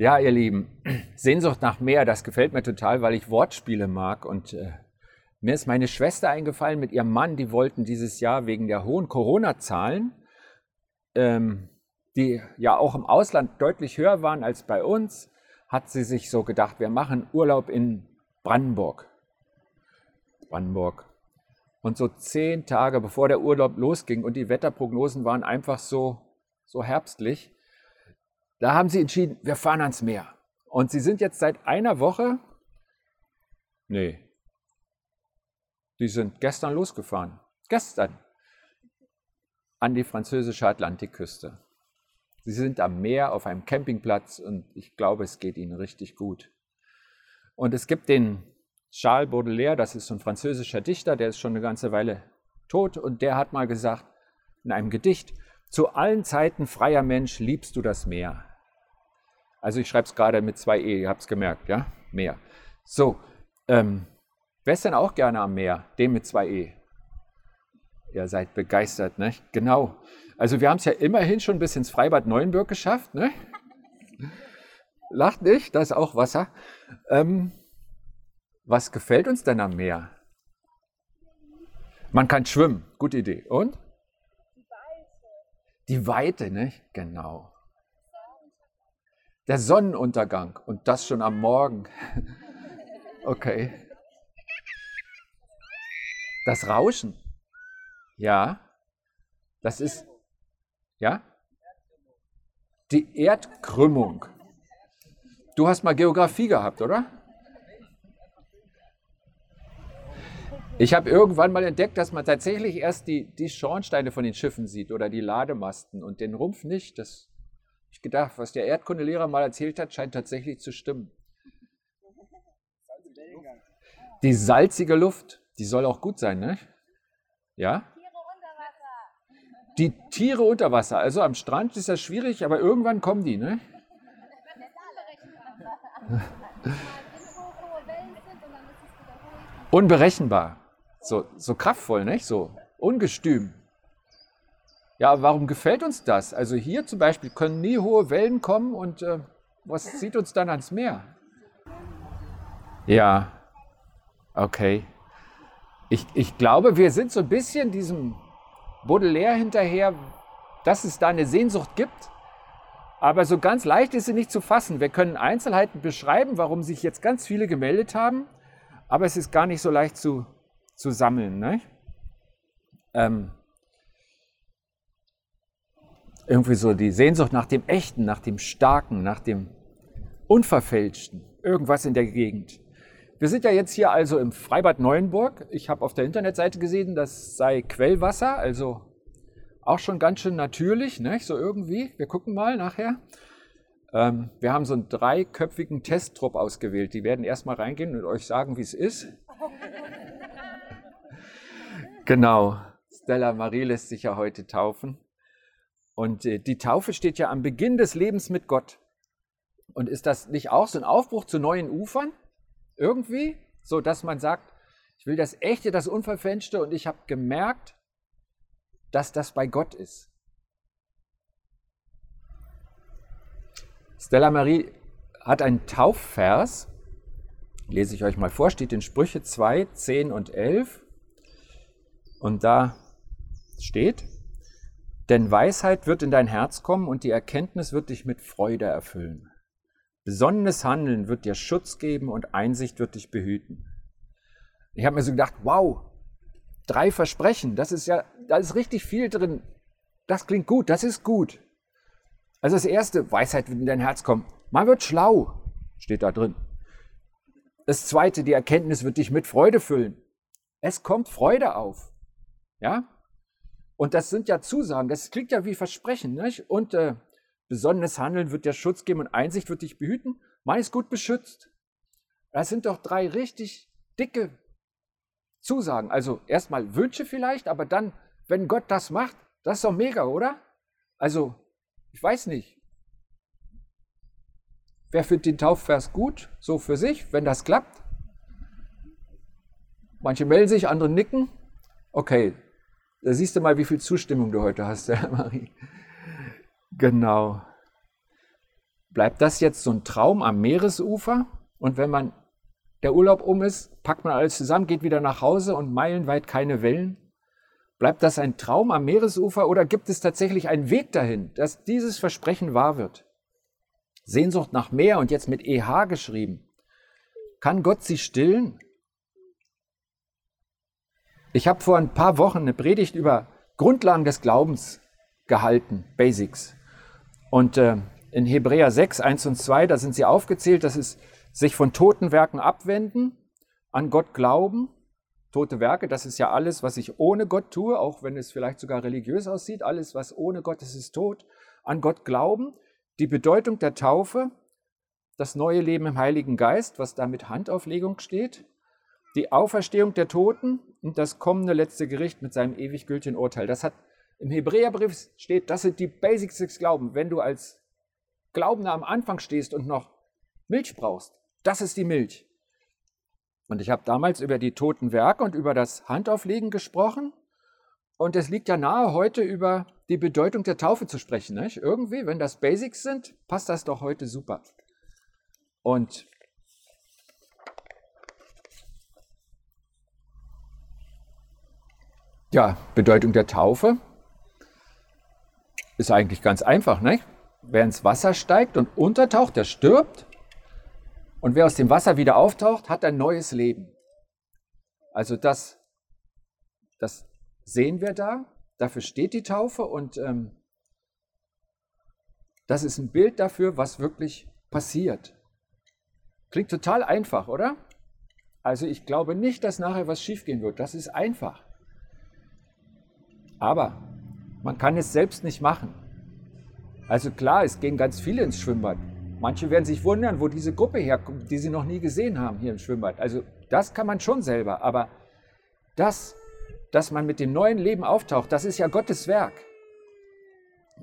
Ja, ihr Lieben, Sehnsucht nach Meer, das gefällt mir total, weil ich Wortspiele mag. Und äh, mir ist meine Schwester eingefallen mit ihrem Mann, die wollten dieses Jahr wegen der hohen Corona-Zahlen, ähm, die ja auch im Ausland deutlich höher waren als bei uns, hat sie sich so gedacht, wir machen Urlaub in Brandenburg. Brandenburg. Und so zehn Tage bevor der Urlaub losging und die Wetterprognosen waren einfach so, so herbstlich, da haben sie entschieden, wir fahren ans Meer. Und sie sind jetzt seit einer Woche, nee, die sind gestern losgefahren. Gestern. An die französische Atlantikküste. Sie sind am Meer auf einem Campingplatz und ich glaube, es geht ihnen richtig gut. Und es gibt den Charles Baudelaire, das ist so ein französischer Dichter, der ist schon eine ganze Weile tot und der hat mal gesagt in einem Gedicht, zu allen Zeiten freier Mensch liebst du das Meer. Also ich schreibe es gerade mit zwei E, ihr habt es gemerkt, ja? Meer. So, ähm, wer ist denn auch gerne am Meer? Dem mit zwei E. Ihr seid begeistert, ne? Genau. Also wir haben es ja immerhin schon bis ins Freibad Neuenburg geschafft, ne? Lacht nicht, da ist auch Wasser. Ähm, was gefällt uns denn am Meer? Man kann schwimmen, gute Idee. Und? Die Weite. Die Weite, ne? Genau. Der Sonnenuntergang und das schon am Morgen. Okay. Das Rauschen. Ja. Das ist. Ja? Die Erdkrümmung. Du hast mal Geografie gehabt, oder? Ich habe irgendwann mal entdeckt, dass man tatsächlich erst die, die Schornsteine von den Schiffen sieht oder die Lademasten und den Rumpf nicht. Das gedacht, was der Erdkundelehrer mal erzählt hat, scheint tatsächlich zu stimmen. Die salzige Luft, die soll auch gut sein, ne? Ja? Die Tiere unter Wasser. Also am Strand ist das schwierig, aber irgendwann kommen die, ne? Unberechenbar. So, so kraftvoll, nicht? So ungestüm. Ja, warum gefällt uns das? Also hier zum Beispiel können nie hohe Wellen kommen und äh, was zieht uns dann ans Meer? Ja, okay. Ich, ich glaube, wir sind so ein bisschen diesem Baudelaire hinterher, dass es da eine Sehnsucht gibt. Aber so ganz leicht ist sie nicht zu fassen. Wir können Einzelheiten beschreiben, warum sich jetzt ganz viele gemeldet haben, aber es ist gar nicht so leicht zu, zu sammeln. Ne? Ähm, irgendwie so die Sehnsucht nach dem Echten, nach dem Starken, nach dem Unverfälschten, irgendwas in der Gegend. Wir sind ja jetzt hier also im Freibad Neuenburg. Ich habe auf der Internetseite gesehen, das sei Quellwasser, also auch schon ganz schön natürlich, ne? so irgendwie. Wir gucken mal nachher. Ähm, wir haben so einen dreiköpfigen Testtrupp ausgewählt. Die werden erstmal reingehen und euch sagen, wie es ist. genau. Stella Marie lässt sich ja heute taufen. Und äh, die Taufe steht ja am Beginn des Lebens mit Gott. Und ist das nicht auch so ein Aufbruch zu neuen Ufern? Irgendwie? So, dass man sagt, ich will das Echte, das Unverfälschte und ich habe gemerkt, dass das bei Gott ist. Stella Marie hat einen Taufvers, lese ich euch mal vor, steht in Sprüche 2, 10 und 11. Und da steht, denn Weisheit wird in dein Herz kommen und die Erkenntnis wird dich mit Freude erfüllen. Besonnenes Handeln wird dir Schutz geben und Einsicht wird dich behüten. Ich habe mir so gedacht, wow, drei Versprechen, das ist ja, da ist richtig viel drin. Das klingt gut, das ist gut. Also das erste, Weisheit wird in dein Herz kommen. Man wird schlau, steht da drin. Das zweite, die Erkenntnis wird dich mit Freude füllen. Es kommt Freude auf. Ja? Und das sind ja Zusagen, das klingt ja wie Versprechen. Nicht? Und äh, besonnenes Handeln wird dir Schutz geben und Einsicht wird dich behüten. Man ist gut beschützt. Das sind doch drei richtig dicke Zusagen. Also erstmal Wünsche vielleicht, aber dann, wenn Gott das macht, das ist doch mega, oder? Also, ich weiß nicht. Wer findet den Taufvers gut, so für sich, wenn das klappt? Manche melden sich, andere nicken. Okay, da siehst du mal, wie viel Zustimmung du heute hast, ja, Marie. Genau. Bleibt das jetzt so ein Traum am Meeresufer? Und wenn man der Urlaub um ist, packt man alles zusammen, geht wieder nach Hause und meilenweit keine Wellen? Bleibt das ein Traum am Meeresufer oder gibt es tatsächlich einen Weg dahin, dass dieses Versprechen wahr wird? Sehnsucht nach Meer und jetzt mit EH geschrieben. Kann Gott sie stillen? Ich habe vor ein paar Wochen eine Predigt über Grundlagen des Glaubens gehalten, Basics. Und äh, in Hebräer 6, 1 und 2, da sind sie aufgezählt, das ist sich von toten Werken abwenden, an Gott glauben. Tote Werke, das ist ja alles, was ich ohne Gott tue, auch wenn es vielleicht sogar religiös aussieht. Alles, was ohne Gott ist, ist tot. An Gott glauben, die Bedeutung der Taufe, das neue Leben im Heiligen Geist, was da mit Handauflegung steht, die Auferstehung der Toten und das kommende letzte Gericht mit seinem ewig gültigen Urteil. Das hat im Hebräerbrief steht, das sind die Basics des Glaubens. Wenn du als Glaubender am Anfang stehst und noch Milch brauchst, das ist die Milch. Und ich habe damals über die toten Werke und über das Handauflegen gesprochen. Und es liegt ja nahe, heute über die Bedeutung der Taufe zu sprechen. Nicht? Irgendwie, wenn das Basics sind, passt das doch heute super. Und ja, Bedeutung der Taufe ist eigentlich ganz einfach. Nicht? Wer ins Wasser steigt und untertaucht, der stirbt. Und wer aus dem Wasser wieder auftaucht, hat ein neues Leben. Also das, das sehen wir da. Dafür steht die Taufe und ähm, das ist ein Bild dafür, was wirklich passiert. Klingt total einfach, oder? Also ich glaube nicht, dass nachher was schiefgehen wird. Das ist einfach. Aber man kann es selbst nicht machen. Also klar, es gehen ganz viele ins Schwimmbad. Manche werden sich wundern, wo diese Gruppe herkommt, die sie noch nie gesehen haben hier im Schwimmbad. Also das kann man schon selber, aber das, dass man mit dem neuen Leben auftaucht, das ist ja Gottes Werk.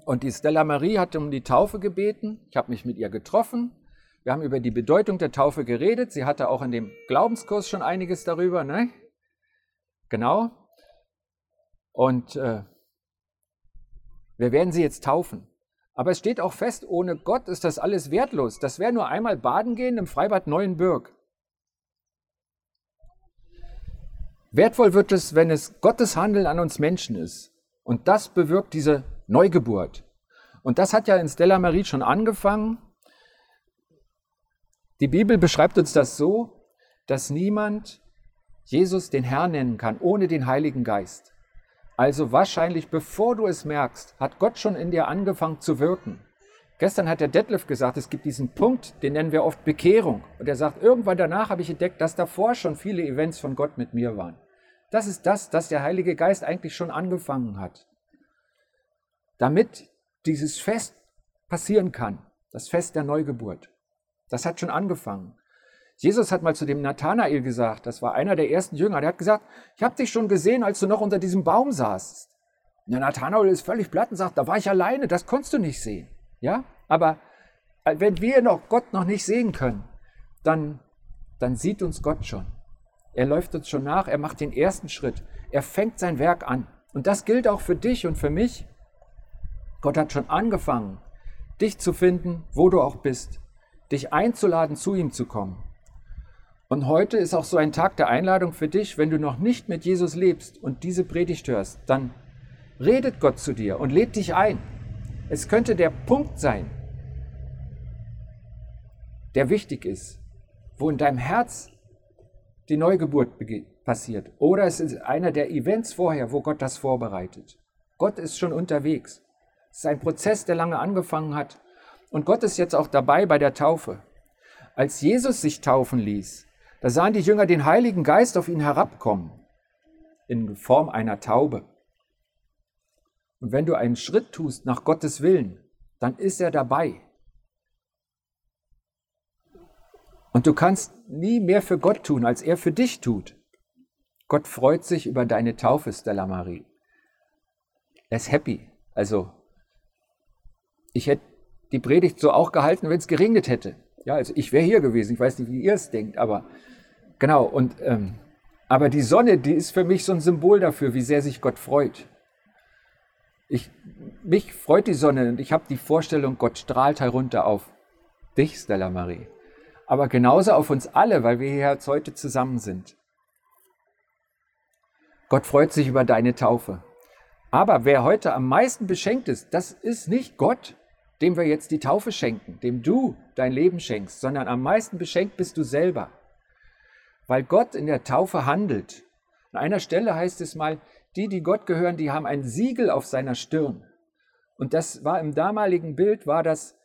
Und die Stella Marie hatte um die Taufe gebeten. Ich habe mich mit ihr getroffen. Wir haben über die Bedeutung der Taufe geredet. Sie hatte auch in dem Glaubenskurs schon einiges darüber, ne? Genau. Und äh, wir werden sie jetzt taufen. Aber es steht auch fest, ohne Gott ist das alles wertlos. Das wäre nur einmal baden gehen im Freibad Neuenbürg. Wertvoll wird es, wenn es Gottes Handeln an uns Menschen ist. Und das bewirkt diese Neugeburt. Und das hat ja in Stella Marie schon angefangen. Die Bibel beschreibt uns das so, dass niemand Jesus den Herrn nennen kann ohne den Heiligen Geist. Also wahrscheinlich, bevor du es merkst, hat Gott schon in dir angefangen zu wirken. Gestern hat der Detlef gesagt, es gibt diesen Punkt, den nennen wir oft Bekehrung. Und er sagt, irgendwann danach habe ich entdeckt, dass davor schon viele Events von Gott mit mir waren. Das ist das, dass der Heilige Geist eigentlich schon angefangen hat. Damit dieses Fest passieren kann, das Fest der Neugeburt. Das hat schon angefangen. Jesus hat mal zu dem Nathanael gesagt, das war einer der ersten Jünger, der hat gesagt, ich habe dich schon gesehen, als du noch unter diesem Baum saßt. Der Nathanael ist völlig platt und sagt, da war ich alleine, das konntest du nicht sehen. Ja, aber äh, wenn wir noch Gott noch nicht sehen können, dann, dann sieht uns Gott schon. Er läuft uns schon nach, er macht den ersten Schritt, er fängt sein Werk an. Und das gilt auch für dich und für mich. Gott hat schon angefangen, dich zu finden, wo du auch bist, dich einzuladen, zu ihm zu kommen. Und heute ist auch so ein Tag der Einladung für dich, wenn du noch nicht mit Jesus lebst und diese Predigt hörst, dann redet Gott zu dir und lädt dich ein. Es könnte der Punkt sein, der wichtig ist, wo in deinem Herz die Neugeburt passiert. Oder es ist einer der Events vorher, wo Gott das vorbereitet. Gott ist schon unterwegs. Es ist ein Prozess, der lange angefangen hat. Und Gott ist jetzt auch dabei bei der Taufe. Als Jesus sich taufen ließ, da sahen die Jünger den Heiligen Geist auf ihn herabkommen, in Form einer Taube. Und wenn du einen Schritt tust nach Gottes Willen, dann ist er dabei. Und du kannst nie mehr für Gott tun, als er für dich tut. Gott freut sich über deine Taufe, Stella Marie. Er ist happy. Also, ich hätte die Predigt so auch gehalten, wenn es geregnet hätte. Ja, also ich wäre hier gewesen. Ich weiß nicht, wie ihr es denkt, aber genau. Und ähm, aber die Sonne, die ist für mich so ein Symbol dafür, wie sehr sich Gott freut. Ich, mich freut die Sonne und ich habe die Vorstellung, Gott strahlt herunter auf dich, Stella Marie, aber genauso auf uns alle, weil wir hier heute zusammen sind. Gott freut sich über deine Taufe. Aber wer heute am meisten beschenkt ist, das ist nicht Gott, dem wir jetzt die Taufe schenken, dem du dein Leben schenkst, sondern am meisten beschenkt bist du selber. Weil Gott in der Taufe handelt. An einer Stelle heißt es mal, die, die Gott gehören, die haben ein Siegel auf seiner Stirn. Und das war im damaligen Bild, war das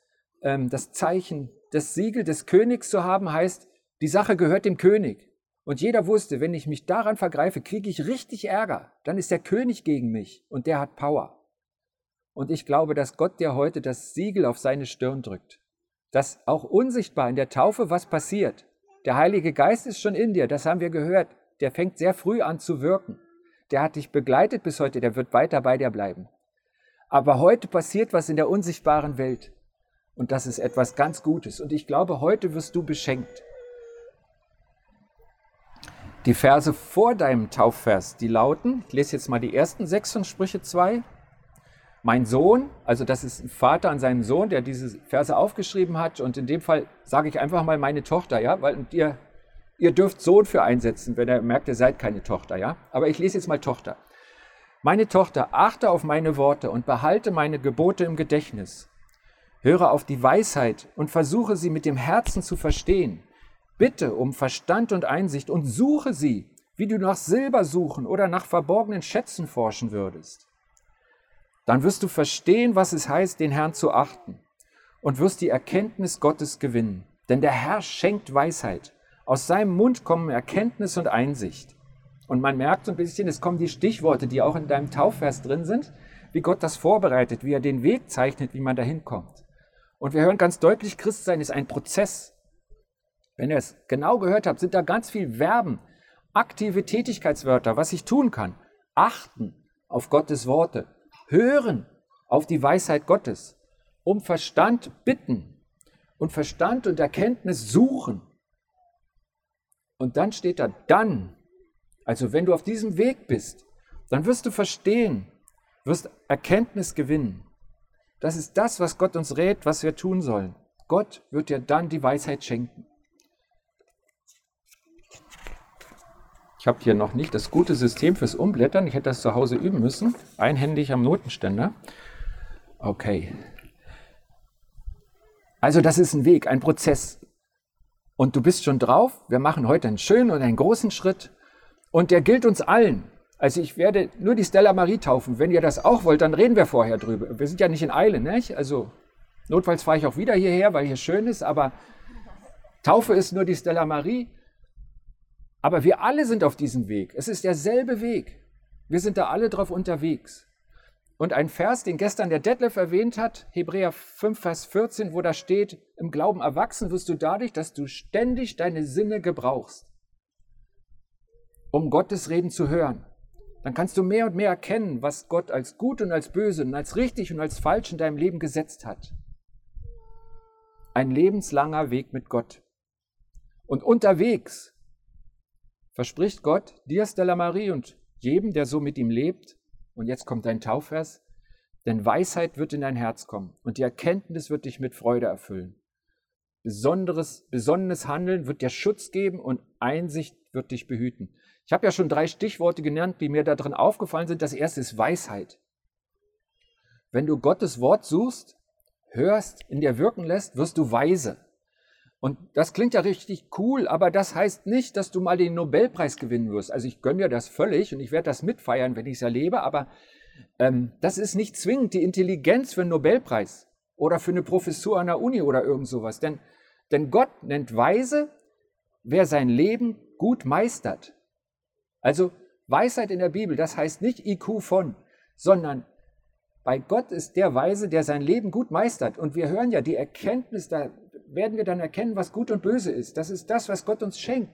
ähm, das Zeichen, das Siegel des Königs zu haben, heißt, die Sache gehört dem König. Und jeder wusste, wenn ich mich daran vergreife, kriege ich richtig Ärger. Dann ist der König gegen mich und der hat Power. Und ich glaube, dass Gott dir heute das Siegel auf seine Stirn drückt. Dass auch unsichtbar in der Taufe was passiert. Der Heilige Geist ist schon in dir, das haben wir gehört. Der fängt sehr früh an zu wirken. Der hat dich begleitet bis heute, der wird weiter bei dir bleiben. Aber heute passiert was in der unsichtbaren Welt. Und das ist etwas ganz Gutes. Und ich glaube, heute wirst du beschenkt. Die Verse vor deinem Taufvers, die lauten, ich lese jetzt mal die ersten sechs von Sprüche 2. Mein Sohn, also das ist ein Vater an seinem Sohn, der diese Verse aufgeschrieben hat. Und in dem Fall sage ich einfach mal meine Tochter, ja, weil ihr, ihr dürft Sohn für einsetzen, wenn ihr merkt, ihr seid keine Tochter, ja. Aber ich lese jetzt mal Tochter. Meine Tochter, achte auf meine Worte und behalte meine Gebote im Gedächtnis. Höre auf die Weisheit und versuche sie mit dem Herzen zu verstehen. Bitte um Verstand und Einsicht und suche sie, wie du nach Silber suchen oder nach verborgenen Schätzen forschen würdest. Dann wirst du verstehen, was es heißt, den Herrn zu achten und wirst die Erkenntnis Gottes gewinnen. Denn der Herr schenkt Weisheit. Aus seinem Mund kommen Erkenntnis und Einsicht. Und man merkt so ein bisschen, es kommen die Stichworte, die auch in deinem Taufvers drin sind, wie Gott das vorbereitet, wie er den Weg zeichnet, wie man dahin kommt. Und wir hören ganz deutlich, Christsein ist ein Prozess. Wenn ihr es genau gehört habt, sind da ganz viel Verben, aktive Tätigkeitswörter, was ich tun kann. Achten auf Gottes Worte, hören auf die Weisheit Gottes, um Verstand bitten und Verstand und Erkenntnis suchen. Und dann steht da dann, also wenn du auf diesem Weg bist, dann wirst du verstehen, wirst Erkenntnis gewinnen. Das ist das, was Gott uns rät, was wir tun sollen. Gott wird dir dann die Weisheit schenken. Ich habe hier noch nicht das gute System fürs Umblättern. Ich hätte das zu Hause üben müssen. Einhändig am Notenständer. Okay. Also das ist ein Weg, ein Prozess. Und du bist schon drauf. Wir machen heute einen schönen und einen großen Schritt. Und der gilt uns allen. Also ich werde nur die Stella Marie taufen. Wenn ihr das auch wollt, dann reden wir vorher drüber. Wir sind ja nicht in Eile, nicht? Also notfalls fahre ich auch wieder hierher, weil hier schön ist. Aber Taufe ist nur die Stella Marie. Aber wir alle sind auf diesem Weg. Es ist derselbe Weg. Wir sind da alle drauf unterwegs. Und ein Vers, den gestern der Detlef erwähnt hat, Hebräer 5, Vers 14, wo da steht, im Glauben erwachsen wirst du dadurch, dass du ständig deine Sinne gebrauchst, um Gottes Reden zu hören. Dann kannst du mehr und mehr erkennen, was Gott als gut und als böse und als richtig und als falsch in deinem Leben gesetzt hat. Ein lebenslanger Weg mit Gott. Und unterwegs verspricht Gott dir, Stella Marie, und jedem, der so mit ihm lebt, und jetzt kommt dein Taufvers, denn Weisheit wird in dein Herz kommen und die Erkenntnis wird dich mit Freude erfüllen. Besonderes, besonnenes Handeln wird dir Schutz geben und Einsicht wird dich behüten. Ich habe ja schon drei Stichworte genannt, die mir da drin aufgefallen sind. Das erste ist Weisheit. Wenn du Gottes Wort suchst, hörst, in dir wirken lässt, wirst du weise. Und das klingt ja richtig cool, aber das heißt nicht, dass du mal den Nobelpreis gewinnen wirst. Also ich gönne dir das völlig und ich werde das mitfeiern, wenn ich es erlebe, aber ähm, das ist nicht zwingend die Intelligenz für einen Nobelpreis oder für eine Professur an der Uni oder irgend sowas. Denn, denn Gott nennt weise, wer sein Leben gut meistert. Also Weisheit in der Bibel, das heißt nicht IQ von, sondern bei Gott ist der Weise, der sein Leben gut meistert. Und wir hören ja die Erkenntnis, da werden wir dann erkennen, was gut und böse ist. Das ist das, was Gott uns schenkt.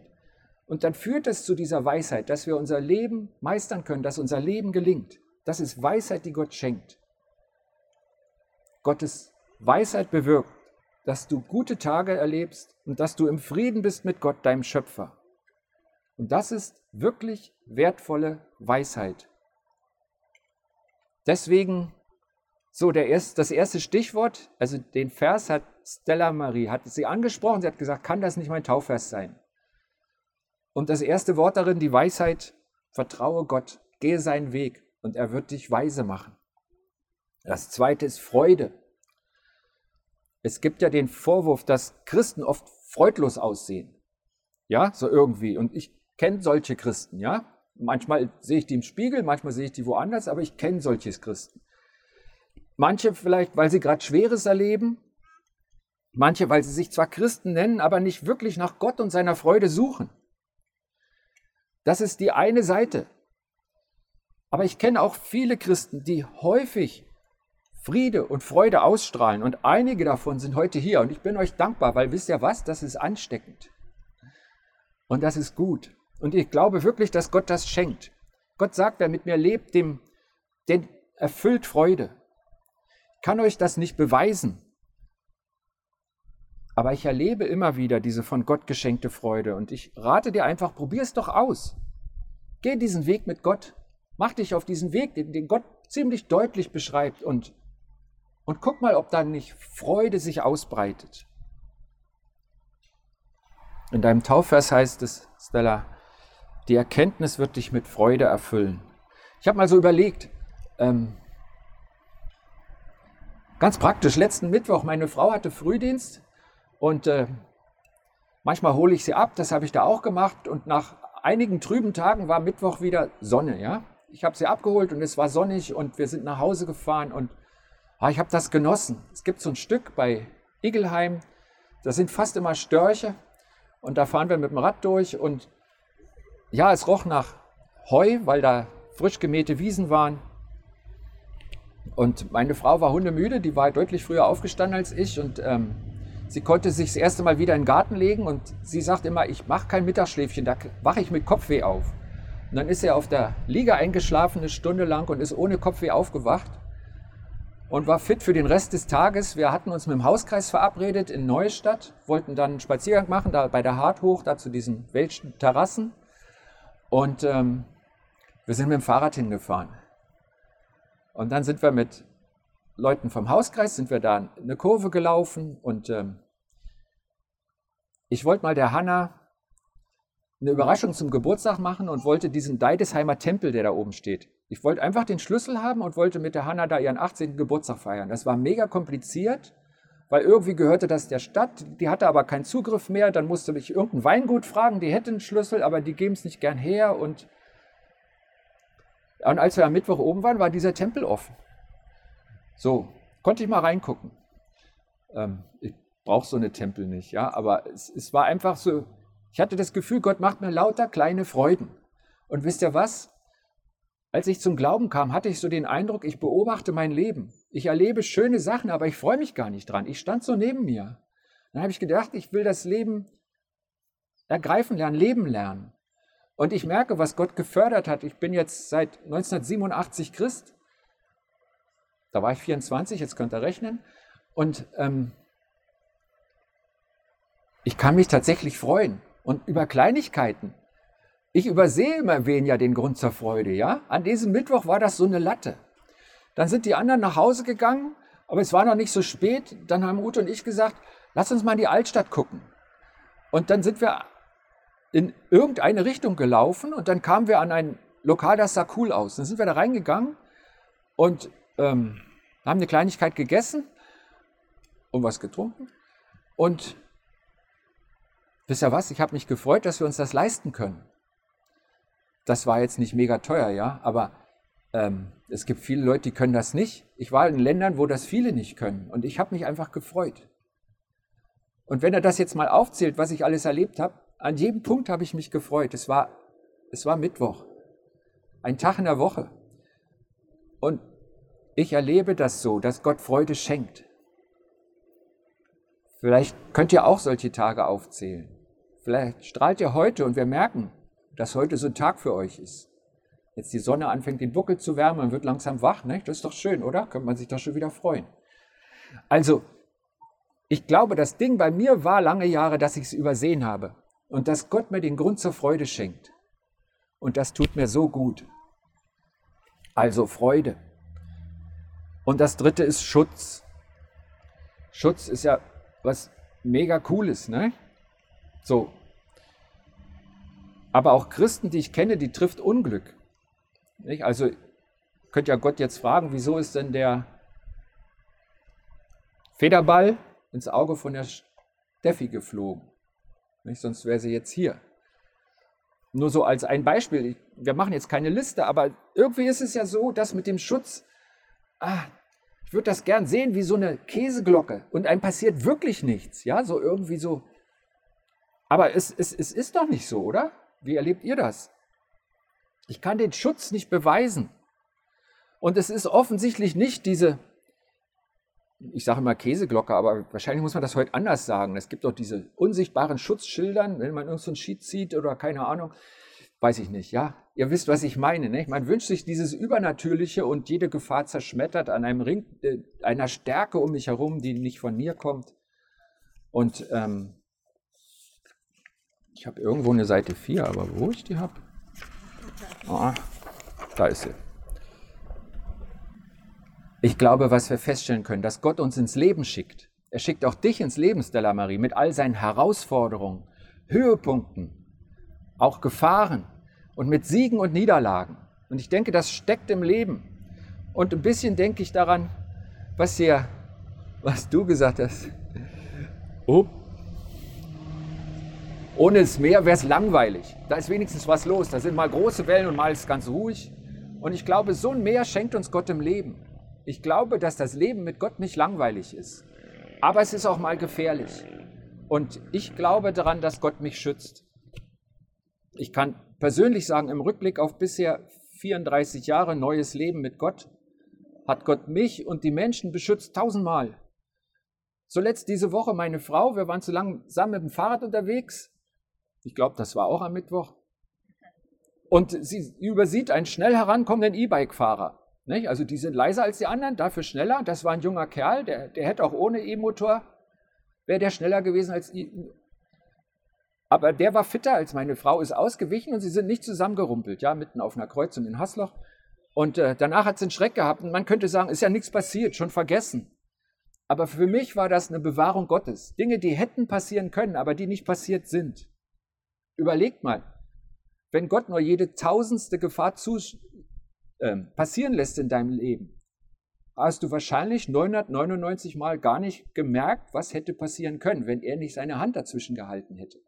Und dann führt es zu dieser Weisheit, dass wir unser Leben meistern können, dass unser Leben gelingt. Das ist Weisheit, die Gott schenkt. Gottes Weisheit bewirkt, dass du gute Tage erlebst und dass du im Frieden bist mit Gott, deinem Schöpfer. Und das ist wirklich wertvolle Weisheit. Deswegen So, der erst, das erste Stichwort, also den Vers hat Stella Marie, hat sie angesprochen, sie hat gesagt, kann das nicht mein Taufvers sein? Und das erste Wort darin, die Weisheit, vertraue Gott, gehe seinen Weg und er wird dich weise machen. Das zweite ist Freude. Es gibt ja den Vorwurf, dass Christen oft freudlos aussehen. Ja, so irgendwie. Und ich kenne solche Christen, ja. Manchmal sehe ich die im Spiegel, manchmal sehe ich die woanders, aber ich kenne solche Christen. Manche vielleicht, weil sie gerade Schweres erleben. Manche, weil sie sich zwar Christen nennen, aber nicht wirklich nach Gott und seiner Freude suchen. Das ist die eine Seite. Aber ich kenne auch viele Christen, die häufig Friede und Freude ausstrahlen. Und einige davon sind heute hier. Und ich bin euch dankbar, weil wisst ihr was? Das ist ansteckend. Und das ist gut. Und ich glaube wirklich, dass Gott das schenkt. Gott sagt, wer mit mir lebt, dem, den erfüllt Freude. Kann euch das nicht beweisen. Aber ich erlebe immer wieder diese von Gott geschenkte Freude. Und ich rate dir einfach, probier es doch aus. Geh diesen Weg mit Gott. Mach dich auf diesen Weg, den, den Gott ziemlich deutlich beschreibt. Und, und guck mal, ob da nicht Freude sich ausbreitet. In deinem Taufvers heißt es, Stella, die Erkenntnis wird dich mit Freude erfüllen. Ich habe mal so überlegt, ähm, ganz praktisch, letzten Mittwoch, meine Frau hatte Frühdienst und äh, manchmal hole ich sie ab, das habe ich da auch gemacht und nach einigen trüben Tagen war Mittwoch wieder Sonne, ja. Ich habe sie abgeholt und es war sonnig und wir sind nach Hause gefahren und ah, ich habe das genossen. Es gibt so ein Stück bei Igelheim, da sind fast immer Störche und da fahren wir mit dem Rad durch und ja, es roch nach Heu, weil da frisch gemähte Wiesen waren. Und meine Frau war hundemüde, die war deutlich früher aufgestanden als ich und ähm, sie konnte sich das erste Mal wieder in den Garten legen und sie sagt immer, ich mache kein Mittagsschläfchen, da wache ich mit Kopfweh auf. Und dann ist er auf der Liege eingeschlafen eine Stunde lang und ist ohne Kopfweh aufgewacht und war fit für den Rest des Tages. Wir hatten uns mit dem Hauskreis verabredet in Neustadt, wollten dann einen Spaziergang machen, da bei der Hart hoch, da zu diesen welschen Terrassen. Und ähm, wir sind mit dem Fahrrad hingefahren. Und dann sind wir mit Leuten vom Hauskreis, sind wir da eine Kurve gelaufen und ähm, ich wollte mal der Hanna eine Überraschung zum Geburtstag machen und wollte diesen Deidesheimer Tempel, der da oben steht. Ich wollte einfach den Schlüssel haben und wollte mit der Hanna da ihren 18. Geburtstag feiern. Das war mega kompliziert, weil irgendwie gehörte das der Stadt, die hatte aber keinen Zugriff mehr. Dann musste ich irgendein Weingut fragen, die hätten einen Schlüssel, aber die geben es nicht gern her. Und, und als wir am Mittwoch oben waren, war dieser Tempel offen. So, konnte ich mal reingucken. Ähm, ich brauche so eine Tempel nicht, ja, aber es, es war einfach so, ich hatte das Gefühl, Gott macht mir lauter kleine Freuden. Und wisst ihr was? Als ich zum Glauben kam, hatte ich so den Eindruck, ich beobachte mein Leben. Ich erlebe schöne Sachen, aber ich freue mich gar nicht dran. Ich stand so neben mir. Dann habe ich gedacht, ich will das Leben ergreifen lernen, leben lernen. Und ich merke, was Gott gefördert hat. Ich bin jetzt seit 1987 Christ. Da war ich 24, jetzt könnt ihr rechnen. Und ähm, ich kann mich tatsächlich freuen. Und über Kleinigkeiten. Ich übersehe immer weniger den Grund zur Freude, ja? An diesem Mittwoch war das so eine Latte. Dann sind die anderen nach Hause gegangen, aber es war noch nicht so spät. Dann haben Ruth und ich gesagt, lass uns mal in die Altstadt gucken. Und dann sind wir in irgendeine Richtung gelaufen und dann kamen wir an ein Lokal, das sah cool aus. Dann sind wir da reingegangen und ähm, haben eine Kleinigkeit gegessen und was getrunken. Und wisst ihr was, ich habe mich gefreut, dass wir uns das leisten können. Das war jetzt nicht mega teuer, ja, aber ähm, es gibt viele Leute, die können das nicht. Ich war in Ländern, wo das viele nicht können und ich habe mich einfach gefreut. Und wenn er das jetzt mal aufzählt, was ich alles erlebt habe, an jedem Punkt habe ich mich gefreut. Es war, es war Mittwoch, ein Tag in der Woche. Und ich erlebe das so, dass Gott Freude schenkt. Vielleicht könnt ihr auch solche Tage aufzählen. Vielleicht strahlt ihr heute und wir merken, dass heute so ein Tag für euch ist. Jetzt die Sonne anfängt den Buckel zu wärmen, man wird langsam wach, ne? das ist doch schön, oder? Könnte man sich doch schon wieder freuen. Also, ich glaube, das Ding bei mir war lange Jahre, dass ich es übersehen habe und dass Gott mir den Grund zur Freude schenkt. Und das tut mir so gut. Also Freude. Und das dritte ist Schutz. Schutz ist ja was mega cooles, ne? So. Aber auch Christen, die ich kenne, die trifft Unglück. Nicht? Also könnt ja Gott jetzt fragen, wieso ist denn der Federball ins Auge von der Steffi geflogen? Nicht? Sonst wäre sie jetzt hier. Nur so als ein Beispiel. Wir machen jetzt keine Liste, aber irgendwie ist es ja so, dass mit dem Schutz, ah, ich würde das gern sehen wie so eine Käseglocke und einem passiert wirklich nichts. Ja, so irgendwie so. Aber es, es, es ist doch nicht so, oder? Wie erlebt ihr das? Ich kann den Schutz nicht beweisen. Und es ist offensichtlich nicht diese, ich sage immer Käseglocke, aber wahrscheinlich muss man das heute anders sagen. Es gibt doch diese unsichtbaren Schutzschildern, wenn man irgendeinen so Sheet zieht oder keine Ahnung, weiß ich nicht, ja. Ihr wisst, was ich meine. Ne? Man wünscht sich dieses Übernatürliche und jede Gefahr zerschmettert an einem Ring, äh, einer Stärke um mich herum, die nicht von mir kommt. Und ähm, ich habe irgendwo eine Seite 4, aber wo ich die habe? Ah, da ist sie. Ich glaube, was wir feststellen können, dass Gott uns ins Leben schickt. Er schickt auch dich ins Leben, Stella Marie, mit all seinen Herausforderungen, Höhepunkten, auch Gefahren und mit Siegen und Niederlagen. Und ich denke, das steckt im Leben. Und ein bisschen denke ich daran, was hier, was du gesagt hast. Oh. Ohne das Meer wäre es langweilig. Da ist wenigstens was los. Da sind mal große Wellen und mal ist ganz ruhig. Und ich glaube, so ein Meer schenkt uns Gott im Leben. Ich glaube, dass das Leben mit Gott nicht langweilig ist. Aber es ist auch mal gefährlich. Und ich glaube daran, dass Gott mich schützt. Ich kann persönlich sagen, im Rückblick auf bisher 34 Jahre neues Leben mit Gott, hat Gott mich und die Menschen beschützt tausendmal. Zuletzt diese Woche meine Frau, wir waren zu langsam mit dem Fahrrad unterwegs. Ich glaube, das war auch am Mittwoch. Und sie übersieht einen schnell herankommenden E-Bike-Fahrer. Nicht? Also die sind leiser als die anderen, dafür schneller. Das war ein junger Kerl, der, der hätte auch ohne E-Motor, wäre der schneller gewesen als die. Aber der war fitter als meine Frau, ist ausgewichen und sie sind nicht zusammengerumpelt, ja, mitten auf einer Kreuzung in Hasloch. Und äh, danach hat sie einen Schreck gehabt und man könnte sagen, ist ja nichts passiert, schon vergessen. Aber für mich war das eine Bewahrung Gottes. Dinge, die hätten passieren können, aber die nicht passiert sind. Überlegt mal, wenn Gott nur jede tausendste Gefahr ähm, passieren lässt in deinem Leben, hast du wahrscheinlich 999 Mal gar nicht gemerkt, was hätte passieren können, wenn er nicht seine Hand dazwischen gehalten hätte.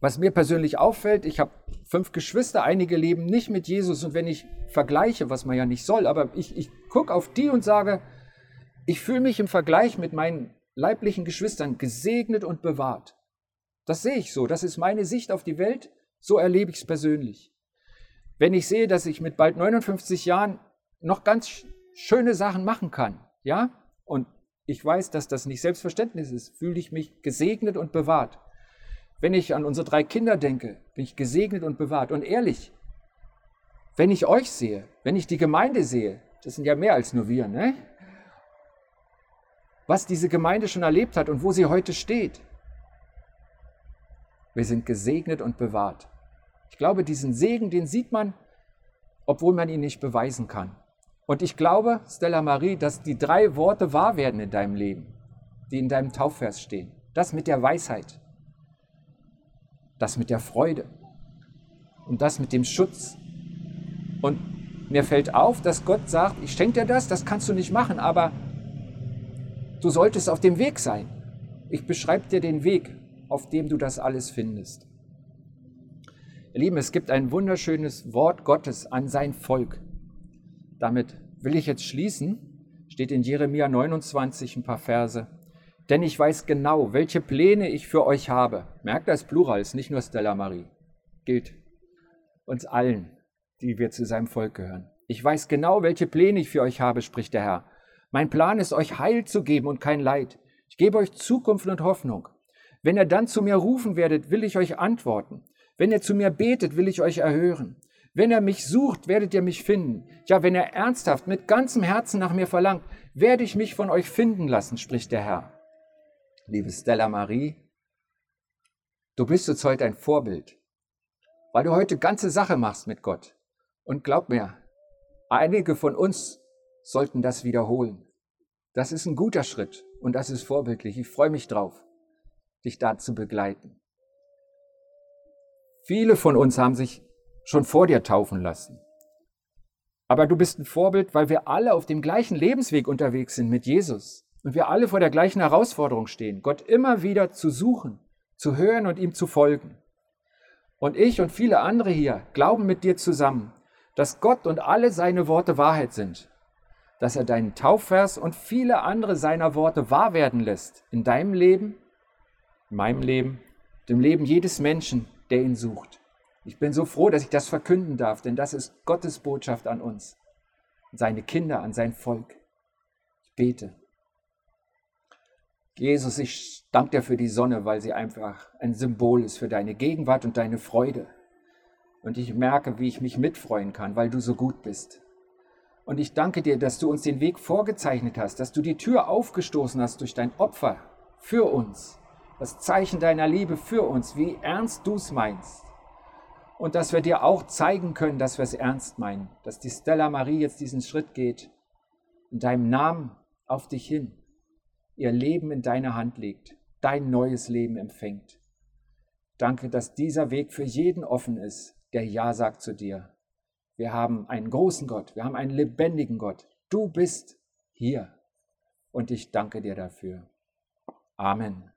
Was mir persönlich auffällt, ich habe fünf Geschwister, einige leben nicht mit Jesus und wenn ich vergleiche, was man ja nicht soll, aber ich, ich gucke auf die und sage, ich fühle mich im Vergleich mit meinen leiblichen Geschwistern gesegnet und bewahrt. Das sehe ich so, das ist meine Sicht auf die Welt, so erlebe ich es persönlich. Wenn ich sehe, dass ich mit bald 59 Jahren noch ganz schöne Sachen machen kann, ja, und ich weiß, dass das nicht selbstverständlich ist, fühle ich mich gesegnet und bewahrt. Wenn ich an unsere drei Kinder denke, bin ich gesegnet und bewahrt. Und ehrlich, wenn ich euch sehe, wenn ich die Gemeinde sehe, das sind ja mehr als nur wir, ne? Was diese Gemeinde schon erlebt hat und wo sie heute steht. Wir sind gesegnet und bewahrt. Ich glaube, diesen Segen, den sieht man, obwohl man ihn nicht beweisen kann. Und ich glaube, Stella Marie, dass die drei Worte wahr werden in deinem Leben, die in deinem Taufvers stehen. Das mit der Weisheit, das mit der Freude und das mit dem Schutz. Und mir fällt auf, dass Gott sagt, ich schenke dir das, das kannst du nicht machen, aber du solltest auf dem Weg sein. Ich beschreibe dir den Weg, auf dem du das alles findest. Ihr Lieben, es gibt ein wunderschönes Wort Gottes an sein Volk. Damit will ich jetzt schließen. Steht in Jeremia 29 ein paar Verse. Denn ich weiß genau, welche Pläne ich für euch habe. Merkt das Plural, ist nicht nur Stella Marie. Gilt uns allen, die wir zu seinem Volk gehören. Ich weiß genau, welche Pläne ich für euch habe, spricht der Herr. Mein Plan ist, euch Heil zu geben und kein Leid. Ich gebe euch Zukunft und Hoffnung. Wenn ihr dann zu mir rufen werdet, will ich euch antworten. Wenn ihr zu mir betet, will ich euch erhören. Wenn ihr mich sucht, werdet ihr mich finden. Ja, wenn ihr ernsthaft mit ganzem Herzen nach mir verlangt, werde ich mich von euch finden lassen, spricht der Herr liebe Stella Marie, du bist uns heute ein Vorbild, weil du heute ganze Sache machst mit Gott. Und glaub mir, einige von uns sollten das wiederholen. Das ist ein guter Schritt und das ist vorbildlich. Ich freue mich drauf, dich da zu begleiten. Viele von uns haben sich schon vor dir taufen lassen. Aber du bist ein Vorbild, weil wir alle auf dem gleichen Lebensweg unterwegs sind mit Jesus und wir alle vor der gleichen Herausforderung stehen, Gott immer wieder zu suchen, zu hören und ihm zu folgen. Und ich und viele andere hier glauben mit dir zusammen, dass Gott und alle seine Worte Wahrheit sind, dass er deinen Taufvers und viele andere seiner Worte wahr werden lässt in deinem Leben, in meinem Leben, dem Leben jedes Menschen, der ihn sucht. Ich bin so froh, dass ich das verkünden darf, denn das ist Gottes Botschaft an uns, an seine Kinder, an sein Volk. Ich bete. Jesus, ich danke dir für die Sonne, weil sie einfach ein Symbol ist für deine Gegenwart und deine Freude. Und ich merke, wie ich mich mitfreuen kann, weil du so gut bist. Und ich danke dir, dass du uns den Weg vorgezeichnet hast, dass du die Tür aufgestoßen hast durch dein Opfer für uns. Das Zeichen deiner Liebe für uns, wie ernst du es meinst. Und dass wir dir auch zeigen können, dass wir es ernst meinen. Dass die Stella Marie jetzt diesen Schritt geht, in deinem Namen auf dich hin ihr Leben in deine Hand legt, dein neues Leben empfängt. Danke, dass dieser Weg für jeden offen ist, der Ja sagt zu dir. Wir haben einen großen Gott, wir haben einen lebendigen Gott. Du bist hier und ich danke dir dafür. Amen.